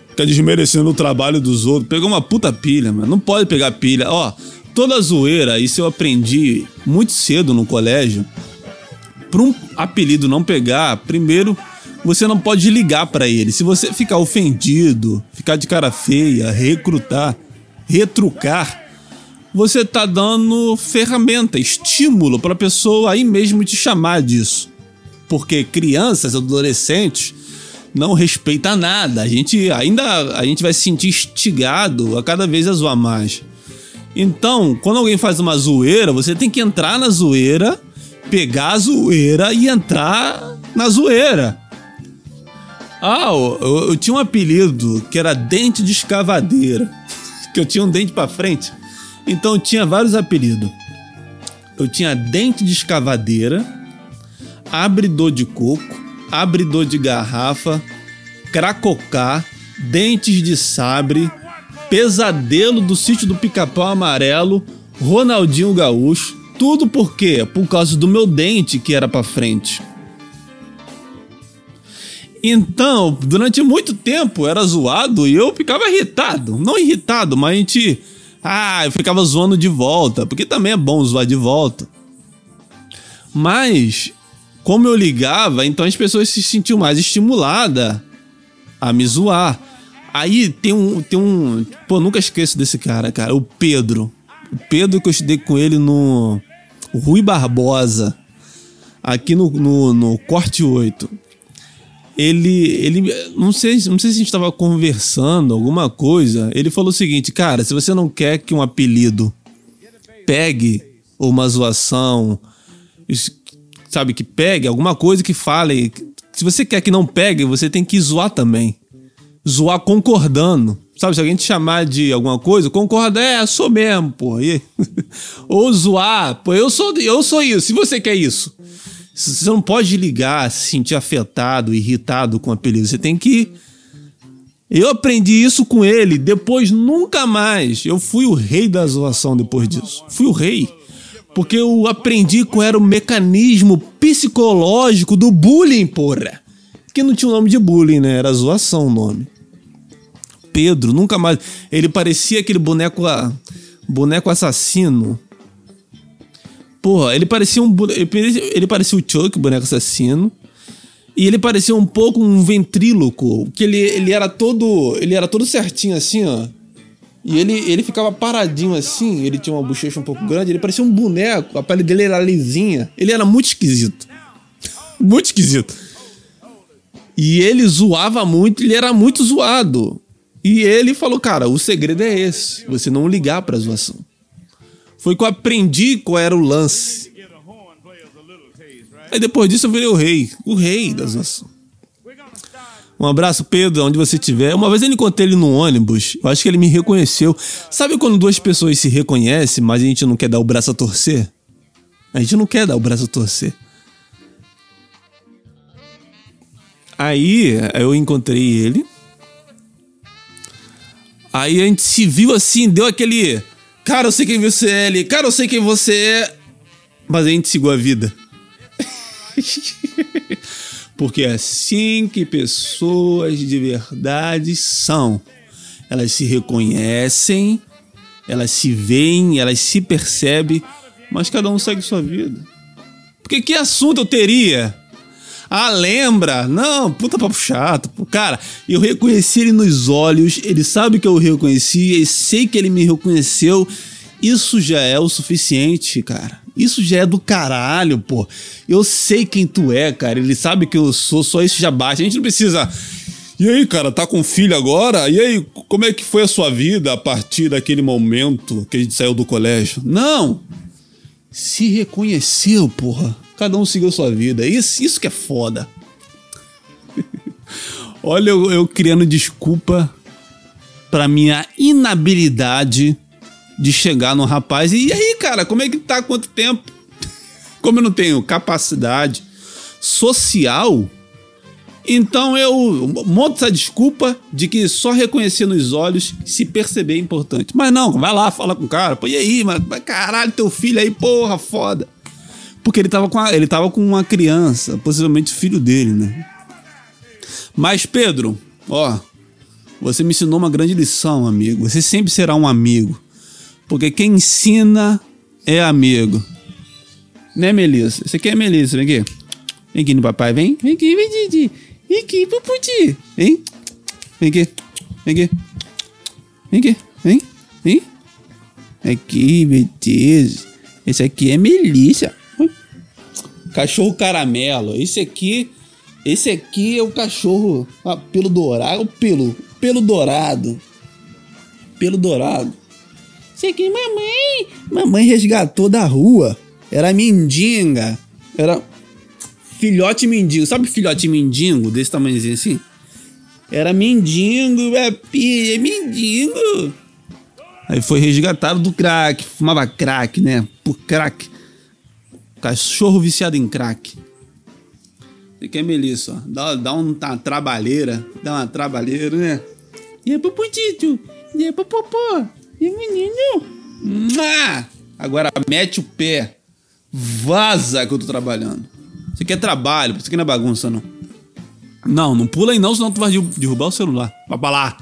Fica desmerecendo o trabalho dos outros. Pegou uma puta pilha, mano. Não pode pegar pilha. Ó, toda zoeira, isso eu aprendi muito cedo no colégio. Pra um apelido não pegar, primeiro você não pode ligar para ele. Se você ficar ofendido, ficar de cara feia, recrutar, retrucar, você tá dando ferramenta, estímulo para a pessoa aí mesmo te chamar disso. Porque crianças, adolescentes não respeita nada. A gente ainda a gente vai se sentir instigado a cada vez a zoar mais. Então, quando alguém faz uma zoeira, você tem que entrar na zoeira, pegar a zoeira e entrar na zoeira. Ah, eu, eu, tinha um apelido que era dente de escavadeira. Que eu tinha um dente para frente. Então tinha vários apelidos. Eu tinha dente de escavadeira, abridor de coco, abridor de garrafa, cracocá, dentes de sabre, pesadelo do sítio do pica-pau amarelo, Ronaldinho Gaúcho. Tudo por quê? Por causa do meu dente que era para frente. Então, durante muito tempo era zoado e eu ficava irritado. Não irritado, mas a gente. Ah, eu ficava zoando de volta, porque também é bom zoar de volta. Mas, como eu ligava, então as pessoas se sentiam mais estimuladas a me zoar. Aí tem um. Tem um. Pô, nunca esqueço desse cara, cara. O Pedro. O Pedro que eu estudei com ele no. Rui Barbosa. Aqui no, no, no Corte 8 ele, ele não sei, não sei se a gente estava conversando alguma coisa. Ele falou o seguinte, cara, se você não quer que um apelido pegue ou uma zoação, sabe que pegue alguma coisa que fale, se você quer que não pegue, você tem que zoar também. Zoar concordando. Sabe, se alguém te chamar de alguma coisa, concorda, é, sou mesmo, pô. E... ou zoar, pô, eu sou, eu sou isso, se você quer isso. Você não pode ligar, se sentir afetado, irritado com o apelido. Você tem que. Eu aprendi isso com ele, depois nunca mais. Eu fui o rei da zoação depois disso. Fui o rei. Porque eu aprendi qual era o mecanismo psicológico do bullying, porra. Que não tinha o nome de bullying, né? Era zoação o nome. Pedro, nunca mais. Ele parecia aquele boneco. Boneco assassino Porra, ele parecia um. Ele parecia o Chuck, boneco assassino. E ele parecia um pouco um ventríloco. Que ele, ele era todo. Ele era todo certinho assim, ó. E ele, ele ficava paradinho assim, ele tinha uma bochecha um pouco grande, ele parecia um boneco, a pele dele era lisinha. Ele era muito esquisito. muito esquisito. E ele zoava muito, ele era muito zoado. E ele falou, cara, o segredo é esse, você não ligar pra zoação. Foi que eu aprendi qual era o lance. Aí depois disso eu virei o rei, o rei das nações. Um abraço, Pedro, onde você estiver. Uma vez eu encontrei ele no ônibus, eu acho que ele me reconheceu. Sabe quando duas pessoas se reconhecem, mas a gente não quer dar o braço a torcer? A gente não quer dar o braço a torcer. Aí eu encontrei ele. Aí a gente se viu assim, deu aquele Cara, eu sei quem você é, Eli. Cara, eu sei quem você é. Mas a gente seguiu a vida. Porque é assim que pessoas de verdade são. Elas se reconhecem, elas se veem, elas se percebem, mas cada um segue sua vida. Porque que assunto eu teria ah, lembra? Não, puta papo chato. Cara, eu reconheci ele nos olhos, ele sabe que eu o reconheci, e sei que ele me reconheceu. Isso já é o suficiente, cara. Isso já é do caralho, pô. Eu sei quem tu é, cara. Ele sabe que eu sou, só isso já basta. A gente não precisa E aí, cara, tá com filho agora? E aí, como é que foi a sua vida a partir daquele momento que a gente saiu do colégio? Não! Se reconheceu, porra. Cada um seguiu sua vida. Isso, isso que é foda. Olha, eu, eu criando desculpa pra minha inabilidade de chegar no rapaz. E aí, cara, como é que tá? Quanto tempo? Como eu não tenho capacidade social então eu monto essa desculpa de que só reconhecer nos olhos se perceber é importante. Mas não, vai lá, fala com o cara. Pô, e aí, mano? Caralho, teu filho aí, porra, foda. Porque ele tava com, a, ele tava com uma criança, possivelmente filho dele, né? Mas, Pedro, ó, você me ensinou uma grande lição, amigo. Você sempre será um amigo. Porque quem ensina é amigo. Né, Melissa? Você quer é Melissa? Vem aqui. Vem aqui no papai, vem. Vem aqui, vem, Didi. Vem aqui, Puputi. Vem. Vem aqui. Vem aqui. Vem aqui. Vem. Vem. Aqui, beleza. Esse aqui é Melissa. Cachorro caramelo. Esse aqui. Esse aqui é o cachorro. Ah, pelo dourado. O pelo. Pelo dourado. Pelo dourado. Esse aqui, mamãe. Mamãe resgatou da rua. Era mendiga. Era filhote mendigo. Sabe filhote mendigo? Desse tamanhozinho assim? Era mendigo, é é mendigo. Aí foi resgatado do crack. Fumava crack, né? Por crack. Cachorro viciado em crack. Você quer Melissa, ó. Dá, dá uma trabalheira. Dá uma trabalheira, né? E é popotito. E é popopó. E é menino. Agora mete o pé. Vaza que eu tô trabalhando. Você quer trabalho, você quer não é bagunça, não. Não, não pula aí não, senão tu vai derrubar o celular. Vai pra lá.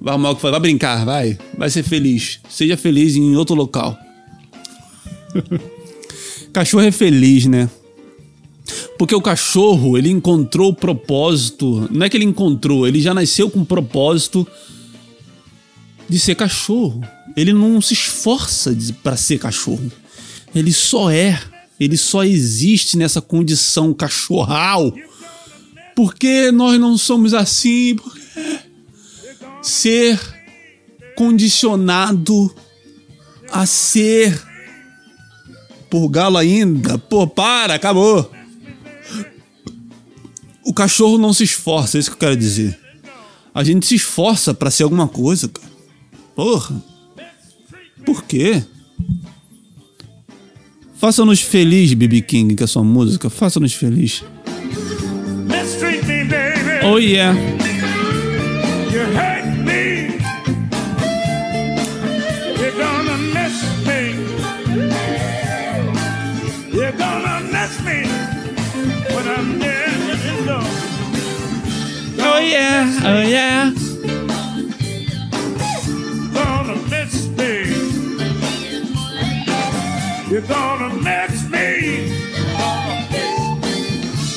Vai arrumar o que vai brincar, vai. Vai ser feliz. Seja feliz em outro local. cachorro é feliz, né? Porque o cachorro, ele encontrou o propósito. Não é que ele encontrou, ele já nasceu com o propósito de ser cachorro. Ele não se esforça para ser cachorro. Ele só é ele só existe nessa condição cachorral. Porque nós não somos assim. Ser condicionado a ser. Por galo ainda. Pô, para, acabou. O cachorro não se esforça, é isso que eu quero dizer. A gente se esforça para ser alguma coisa, cara. Porra. Por quê? Faça-nos feliz, BB King, com a sua música. Faça-nos feliz. Oh yeah. Yeah, oh yeah. Gonna miss me. You're gonna let me.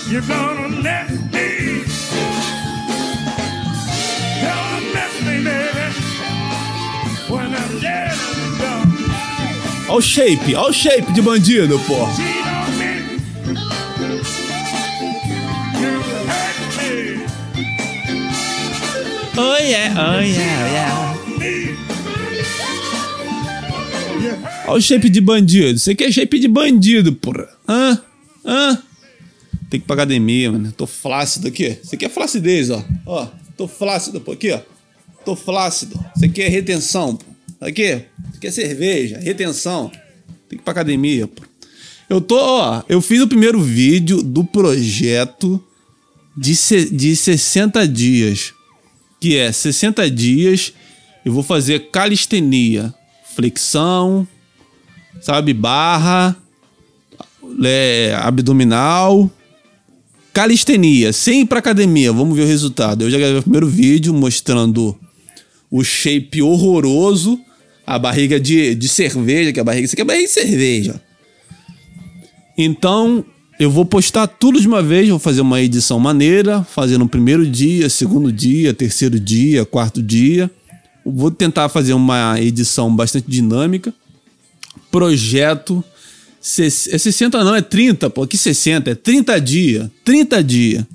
You're gonna let me. Gonna let me, baby. When I'm dead and gone. Olha o shape, olha o shape de bandido, pô. Oh yeah, oh yeah, yeah. Olha o shape de bandido. Você quer shape de bandido, porra. Hã? Hã? Tem que ir pra academia, mano. Tô flácido aqui. Você quer flacidez, ó. Ó, tô flácido, pô. Aqui, ó. Tô flácido. Você quer retenção, pô. Aqui. Você quer cerveja, retenção. Tem que ir pra academia, pô. Eu tô, ó. Eu fiz o primeiro vídeo do projeto de, de 60 dias. Que é 60 dias eu vou fazer calistenia. Flexão, sabe? Barra, é, abdominal, calistenia, sem ir pra academia. Vamos ver o resultado. Eu já gravei o primeiro vídeo mostrando o shape horroroso, a barriga de, de cerveja, que é a barriga, isso aqui é barriga de cerveja. Então, eu vou postar tudo de uma vez, vou fazer uma edição maneira, fazendo o primeiro dia, segundo dia, terceiro dia, quarto dia. Vou tentar fazer uma edição bastante dinâmica projeto. É 60 não, é 30, pô. Que 60? É 30 dias. 30 dias.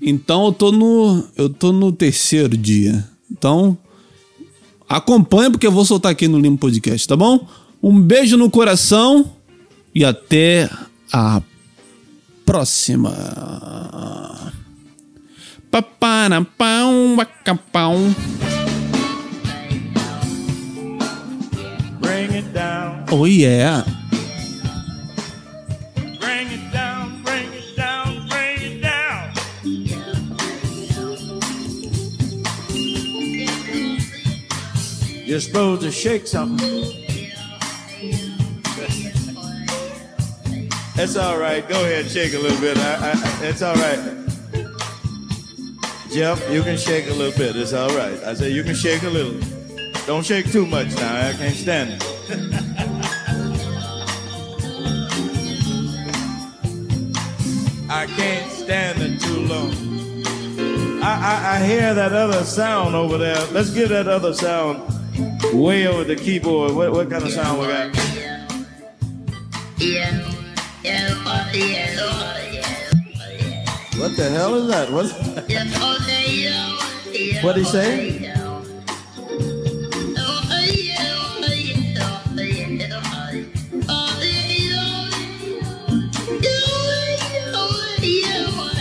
Então eu tô no eu tô no terceiro dia. Então acompanha porque eu vou soltar aqui no Limpo Podcast, tá bom? Um beijo no coração e até a próxima. Paparapão, bacapão. Bring it down, Oh yeah. bring it down, bring it down, bring it down. You're supposed to shake something. It's all right. Go ahead, shake a little bit. I, I, it's all right. Jeff, you can shake a little bit. It's all right. I say you can shake a little. Don't shake too much now. I can't stand it. I can't stand it too long. I, I, I hear that other sound over there. Let's get that other sound way over the keyboard. What, what kind of sound we got? What the hell is that? What? What'd he say?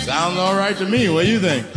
Sounds all right to me. What do you think?